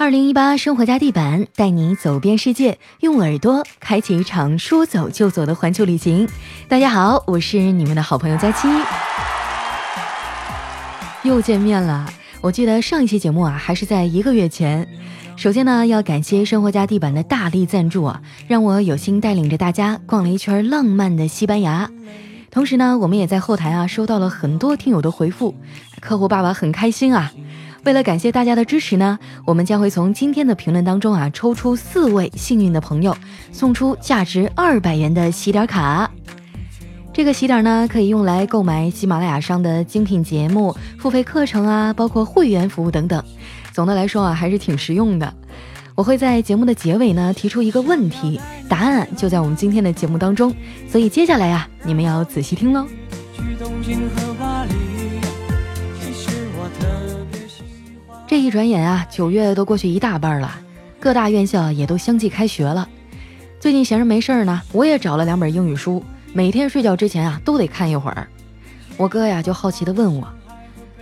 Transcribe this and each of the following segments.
二零一八生活家地板带你走遍世界，用耳朵开启一场说走就走的环球旅行。大家好，我是你们的好朋友佳期，又见面了。我记得上一期节目啊，还是在一个月前。首先呢，要感谢生活家地板的大力赞助啊，让我有幸带领着大家逛了一圈浪漫的西班牙。同时呢，我们也在后台啊收到了很多听友的回复，客户爸爸很开心啊。为了感谢大家的支持呢，我们将会从今天的评论当中啊抽出四位幸运的朋友，送出价值二百元的喜点卡。这个喜点呢，可以用来购买喜马拉雅上的精品节目、付费课程啊，包括会员服务等等。总的来说啊，还是挺实用的。我会在节目的结尾呢提出一个问题，答案就在我们今天的节目当中，所以接下来啊，你们要仔细听喽。这一转眼啊，九月都过去一大半了，各大院校也都相继开学了。最近闲着没事儿呢，我也找了两本英语书，每天睡觉之前啊都得看一会儿。我哥呀就好奇的问我：“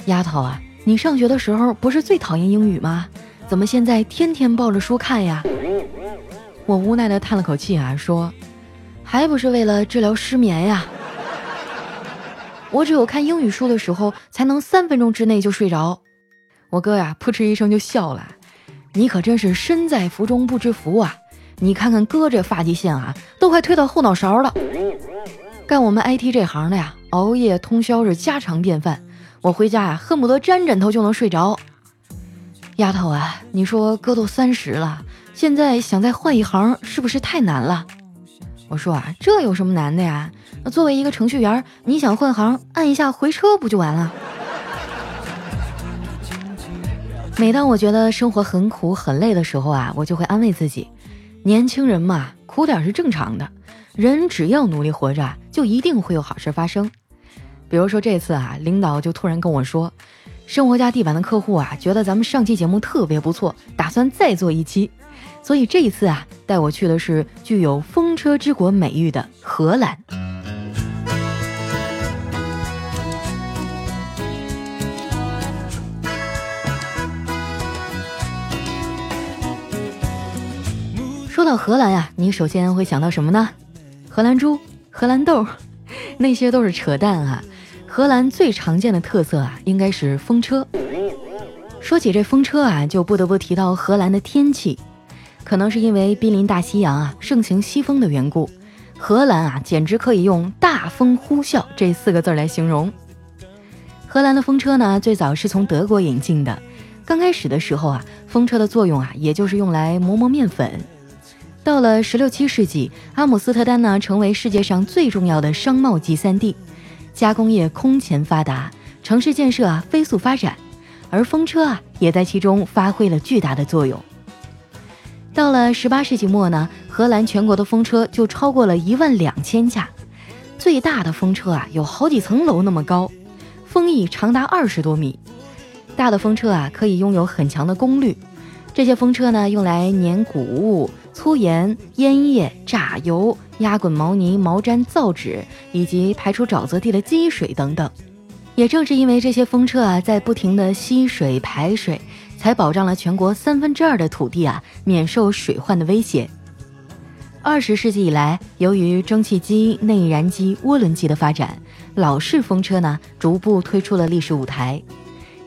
丫头啊，你上学的时候不是最讨厌英语吗？怎么现在天天抱着书看呀？”我无奈的叹了口气啊，说：“还不是为了治疗失眠呀。我只有看英语书的时候，才能三分钟之内就睡着。”我哥呀，扑哧一声就笑了。你可真是身在福中不知福啊！你看看哥这发际线啊，都快推到后脑勺了。干我们 IT 这行的呀，熬夜通宵是家常便饭。我回家呀，恨不得沾枕头就能睡着。丫头啊，你说哥都三十了，现在想再换一行，是不是太难了？我说啊，这有什么难的呀？作为一个程序员，你想换行，按一下回车不就完了？每当我觉得生活很苦很累的时候啊，我就会安慰自己，年轻人嘛，苦点是正常的。人只要努力活着，就一定会有好事发生。比如说这次啊，领导就突然跟我说，生活家地板的客户啊，觉得咱们上期节目特别不错，打算再做一期。所以这一次啊，带我去的是具有风车之国美誉的荷兰。说到荷兰呀，你首先会想到什么呢？荷兰猪、荷兰豆，那些都是扯淡啊！荷兰最常见的特色啊，应该是风车。说起这风车啊，就不得不提到荷兰的天气，可能是因为濒临大西洋啊，盛行西风的缘故，荷兰啊，简直可以用“大风呼啸”这四个字来形容。荷兰的风车呢，最早是从德国引进的，刚开始的时候啊，风车的作用啊，也就是用来磨磨面粉。到了十六七世纪，阿姆斯特丹呢成为世界上最重要的商贸集散地，加工业空前发达，城市建设啊飞速发展，而风车啊也在其中发挥了巨大的作用。到了十八世纪末呢，荷兰全国的风车就超过了一万两千架，最大的风车啊有好几层楼那么高，风翼长达二十多米，大的风车啊可以拥有很强的功率，这些风车呢用来碾谷物。粗盐、烟叶、榨油、压滚毛泥、毛毡、造纸，以及排出沼泽地的积水等等。也正是因为这些风车啊，在不停的吸水排水，才保障了全国三分之二的土地啊免受水患的威胁。二十世纪以来，由于蒸汽机、内燃机、涡轮机的发展，老式风车呢逐步退出了历史舞台。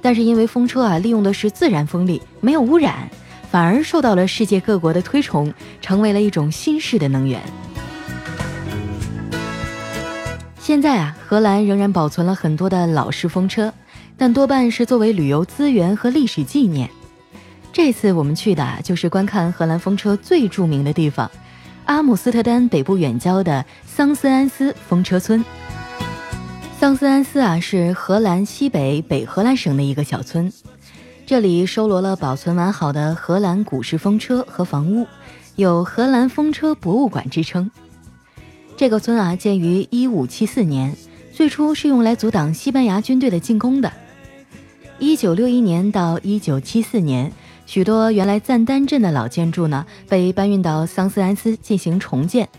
但是因为风车啊利用的是自然风力，没有污染。反而受到了世界各国的推崇，成为了一种新式的能源。现在啊，荷兰仍然保存了很多的老式风车，但多半是作为旅游资源和历史纪念。这次我们去的就是观看荷兰风车最著名的地方——阿姆斯特丹北部远郊的桑斯安斯风车村。桑斯安斯啊，是荷兰西北北荷兰省的一个小村。这里收罗了保存完好的荷兰古式风车和房屋，有“荷兰风车博物馆”之称。这个村啊，建于1574年，最初是用来阻挡西班牙军队的进攻的。1961年到1974年，许多原来赞丹镇的老建筑呢，被搬运到桑斯安斯进行重建，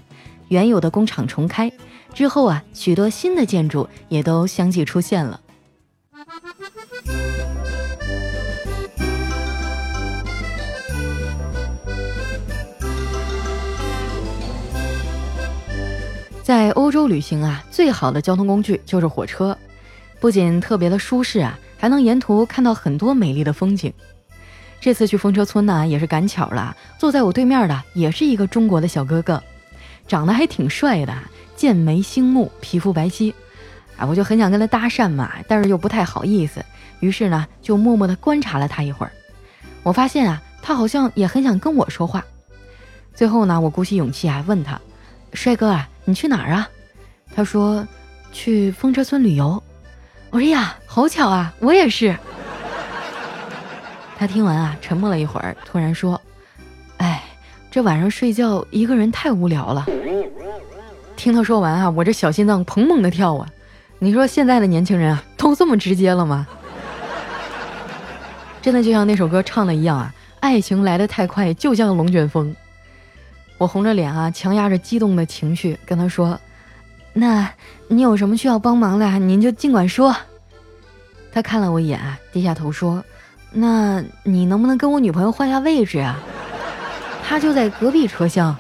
原有的工厂重开之后啊，许多新的建筑也都相继出现了。在欧洲旅行啊，最好的交通工具就是火车，不仅特别的舒适啊，还能沿途看到很多美丽的风景。这次去风车村呢，也是赶巧了，坐在我对面的也是一个中国的小哥哥，长得还挺帅的，剑眉星目，皮肤白皙，啊，我就很想跟他搭讪嘛，但是又不太好意思，于是呢，就默默地观察了他一会儿。我发现啊，他好像也很想跟我说话。最后呢，我鼓起勇气啊，问他：“帅哥啊，你去哪儿啊？”他说：“去风车村旅游。”我说：“呀，好巧啊，我也是。”他听完啊，沉默了一会儿，突然说：“哎，这晚上睡觉一个人太无聊了。”听他说完啊，我这小心脏砰砰的跳啊！你说现在的年轻人啊，都这么直接了吗？真的就像那首歌唱的一样啊，爱情来得太快，就像龙卷风。我红着脸啊，强压着激动的情绪跟他说：“那你有什么需要帮忙的，您就尽管说。”他看了我一眼，低下头说。那你能不能跟我女朋友换下位置啊？她就在隔壁车厢。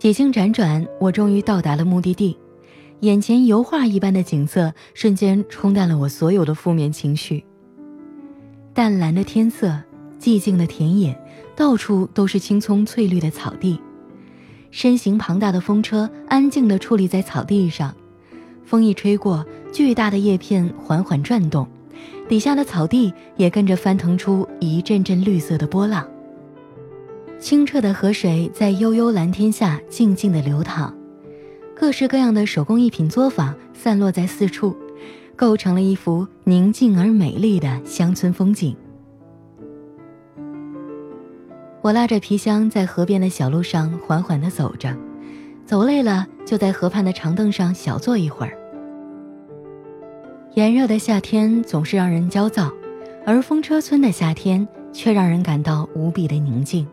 几经辗转，我终于到达了目的地。眼前油画一般的景色瞬间冲淡了我所有的负面情绪。淡蓝的天色，寂静的田野，到处都是青葱翠绿的草地。身形庞大的风车安静地矗立在草地上，风一吹过，巨大的叶片缓缓转动，底下的草地也跟着翻腾出一阵阵绿色的波浪。清澈的河水在悠悠蓝天下静静的流淌，各式各样的手工艺品作坊散落在四处，构成了一幅宁静而美丽的乡村风景。我拉着皮箱在河边的小路上缓缓地走着，走累了就在河畔的长凳上小坐一会儿。炎热的夏天总是让人焦躁，而风车村的夏天却让人感到无比的宁静。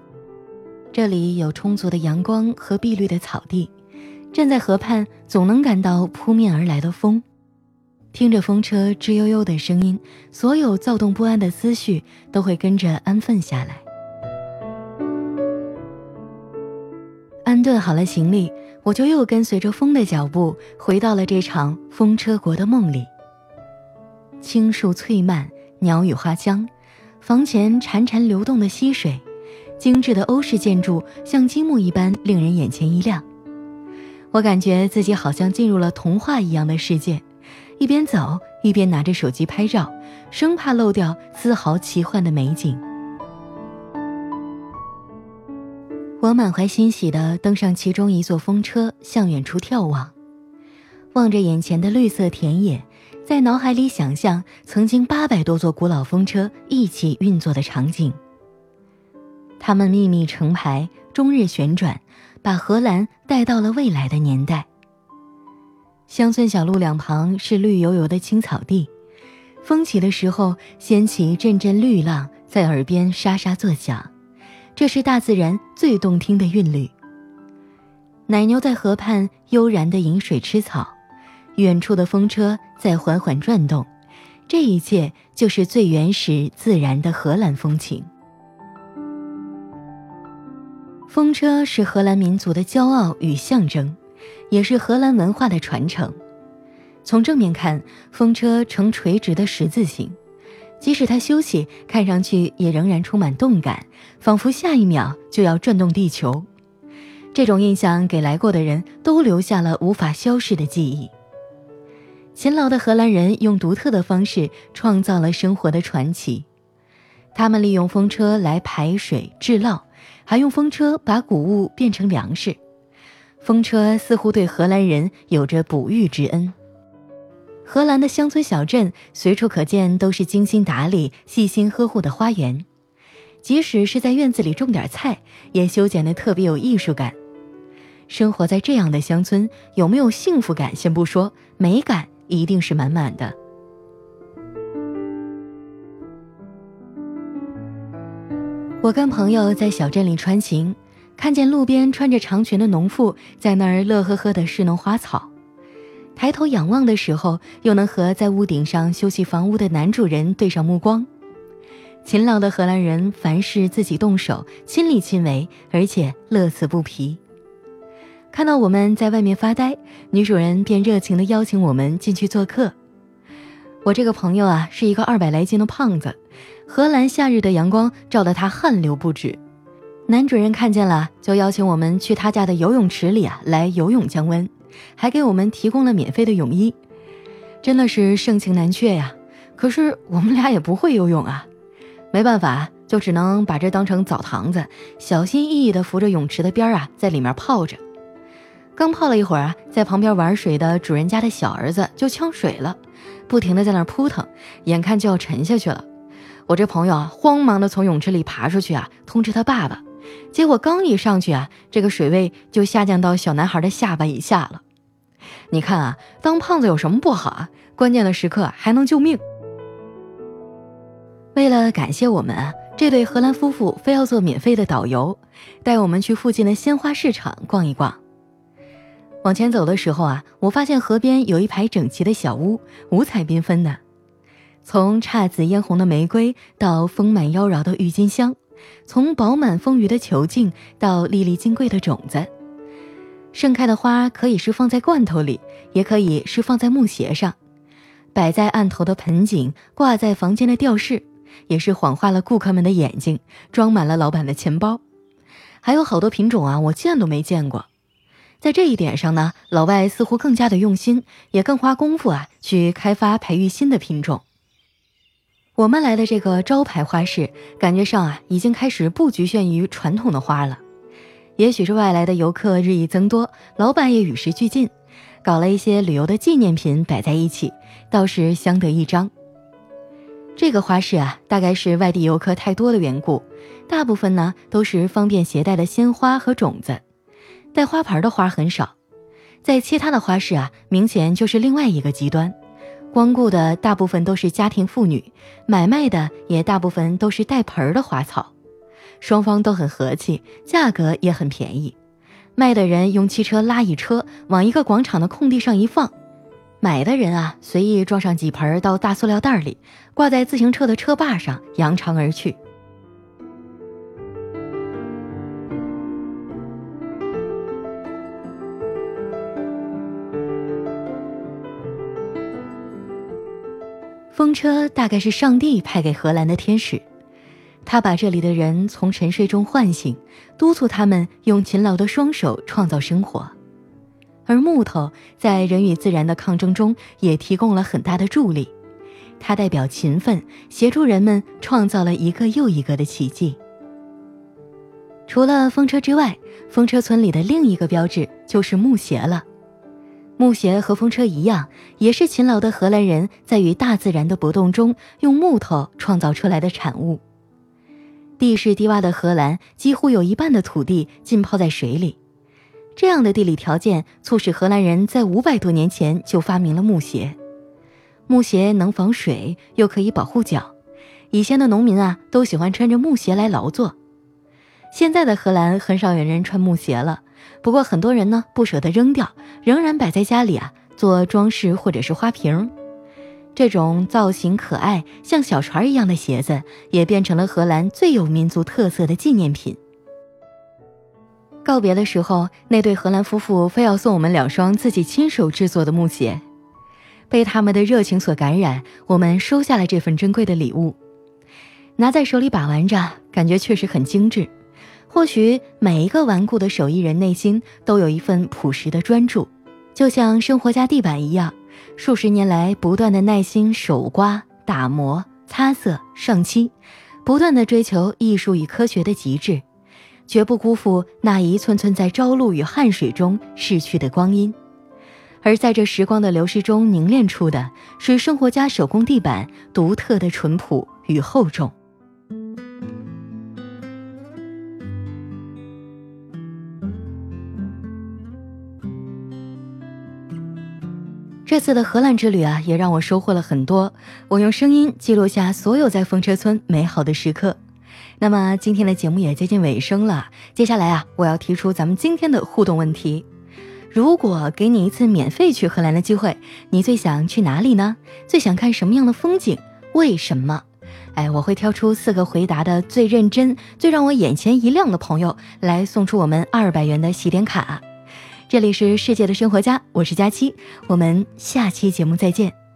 这里有充足的阳光和碧绿的草地，站在河畔总能感到扑面而来的风，听着风车吱悠悠的声音，所有躁动不安的思绪都会跟着安分下来。安顿好了行李，我就又跟随着风的脚步回到了这场风车国的梦里。青树翠蔓，鸟语花香，房前潺潺流动的溪水。精致的欧式建筑像积木一般，令人眼前一亮。我感觉自己好像进入了童话一样的世界，一边走一边拿着手机拍照，生怕漏掉丝毫奇幻的美景。我满怀欣喜地登上其中一座风车，向远处眺望，望着眼前的绿色田野，在脑海里想象曾经八百多座古老风车一起运作的场景。他们秘密成排，终日旋转，把荷兰带到了未来的年代。乡村小路两旁是绿油油的青草地，风起的时候掀起阵阵绿浪，在耳边沙沙作响，这是大自然最动听的韵律。奶牛在河畔悠然地饮水吃草，远处的风车在缓缓转动，这一切就是最原始自然的荷兰风情。风车是荷兰民族的骄傲与象征，也是荷兰文化的传承。从正面看，风车呈垂直的十字形，即使它休息，看上去也仍然充满动感，仿佛下一秒就要转动地球。这种印象给来过的人都留下了无法消逝的记忆。勤劳的荷兰人用独特的方式创造了生活的传奇，他们利用风车来排水制涝。还用风车把谷物变成粮食，风车似乎对荷兰人有着哺育之恩。荷兰的乡村小镇随处可见都是精心打理、细心呵护的花园，即使是在院子里种点菜，也修剪得特别有艺术感。生活在这样的乡村，有没有幸福感先不说，美感一定是满满的。我跟朋友在小镇里穿行，看见路边穿着长裙的农妇在那儿乐呵呵地侍弄花草。抬头仰望的时候，又能和在屋顶上修葺房屋的男主人对上目光。勤劳的荷兰人凡事自己动手，亲力亲为，而且乐此不疲。看到我们在外面发呆，女主人便热情地邀请我们进去做客。我这个朋友啊，是一个二百来斤的胖子，荷兰夏日的阳光照得他汗流不止。男主人看见了，就邀请我们去他家的游泳池里啊来游泳降温。还给我们提供了免费的泳衣，真的是盛情难却呀！可是我们俩也不会游泳啊，没办法，就只能把这当成澡堂子，小心翼翼地扶着泳池的边儿啊，在里面泡着。刚泡了一会儿啊，在旁边玩水的主人家的小儿子就呛水了，不停地在那扑腾，眼看就要沉下去了。我这朋友啊，慌忙的从泳池里爬出去啊，通知他爸爸。结果刚一上去啊，这个水位就下降到小男孩的下巴以下了。你看啊，当胖子有什么不好啊？关键的时刻还能救命。为了感谢我们，这对荷兰夫妇非要做免费的导游，带我们去附近的鲜花市场逛一逛。往前走的时候啊，我发现河边有一排整齐的小屋，五彩缤纷的，从姹紫嫣红的玫瑰到丰满妖娆的郁金香。从饱满丰腴的球茎到粒粒金贵的种子，盛开的花可以是放在罐头里，也可以是放在木鞋上，摆在案头的盆景，挂在房间的吊饰，也是晃花了顾客们的眼睛，装满了老板的钱包。还有好多品种啊，我见都没见过。在这一点上呢，老外似乎更加的用心，也更花功夫啊，去开发培育新的品种。我们来的这个招牌花市，感觉上啊，已经开始不局限于传统的花了。也许是外来的游客日益增多，老板也与时俱进，搞了一些旅游的纪念品摆在一起，倒是相得益彰。这个花市啊，大概是外地游客太多的缘故，大部分呢都是方便携带的鲜花和种子，带花牌的花很少。在其他的花市啊，明显就是另外一个极端。光顾的大部分都是家庭妇女，买卖的也大部分都是带盆的花草，双方都很和气，价格也很便宜。卖的人用汽车拉一车往一个广场的空地上一放，买的人啊随意装上几盆到大塑料袋里，挂在自行车的车把上，扬长而去。车大概是上帝派给荷兰的天使，他把这里的人从沉睡中唤醒，督促他们用勤劳的双手创造生活。而木头在人与自然的抗争中也提供了很大的助力，它代表勤奋，协助人们创造了一个又一个的奇迹。除了风车之外，风车村里的另一个标志就是木鞋了。木鞋和风车一样，也是勤劳的荷兰人在与大自然的搏斗中用木头创造出来的产物。地势低洼的荷兰几乎有一半的土地浸泡在水里，这样的地理条件促使荷兰人在五百多年前就发明了木鞋。木鞋能防水，又可以保护脚。以前的农民啊，都喜欢穿着木鞋来劳作。现在的荷兰很少有人穿木鞋了。不过很多人呢不舍得扔掉，仍然摆在家里啊做装饰或者是花瓶。这种造型可爱、像小船一样的鞋子，也变成了荷兰最有民族特色的纪念品。告别的时候，那对荷兰夫妇非要送我们两双自己亲手制作的木鞋。被他们的热情所感染，我们收下了这份珍贵的礼物，拿在手里把玩着，感觉确实很精致。或许每一个顽固的手艺人内心都有一份朴实的专注，就像生活家地板一样，数十年来不断的耐心手刮、打磨、擦色、上漆，不断的追求艺术与科学的极致，绝不辜负那一寸寸在朝露与汗水中逝去的光阴。而在这时光的流逝中凝练出的是生活家手工地板独特的淳朴与厚重。这次的荷兰之旅啊，也让我收获了很多。我用声音记录下所有在风车村美好的时刻。那么今天的节目也接近尾声了，接下来啊，我要提出咱们今天的互动问题：如果给你一次免费去荷兰的机会，你最想去哪里呢？最想看什么样的风景？为什么？哎，我会挑出四个回答的最认真、最让我眼前一亮的朋友，来送出我们二百元的喜点卡。这里是世界的生活家，我是佳期，我们下期节目再见。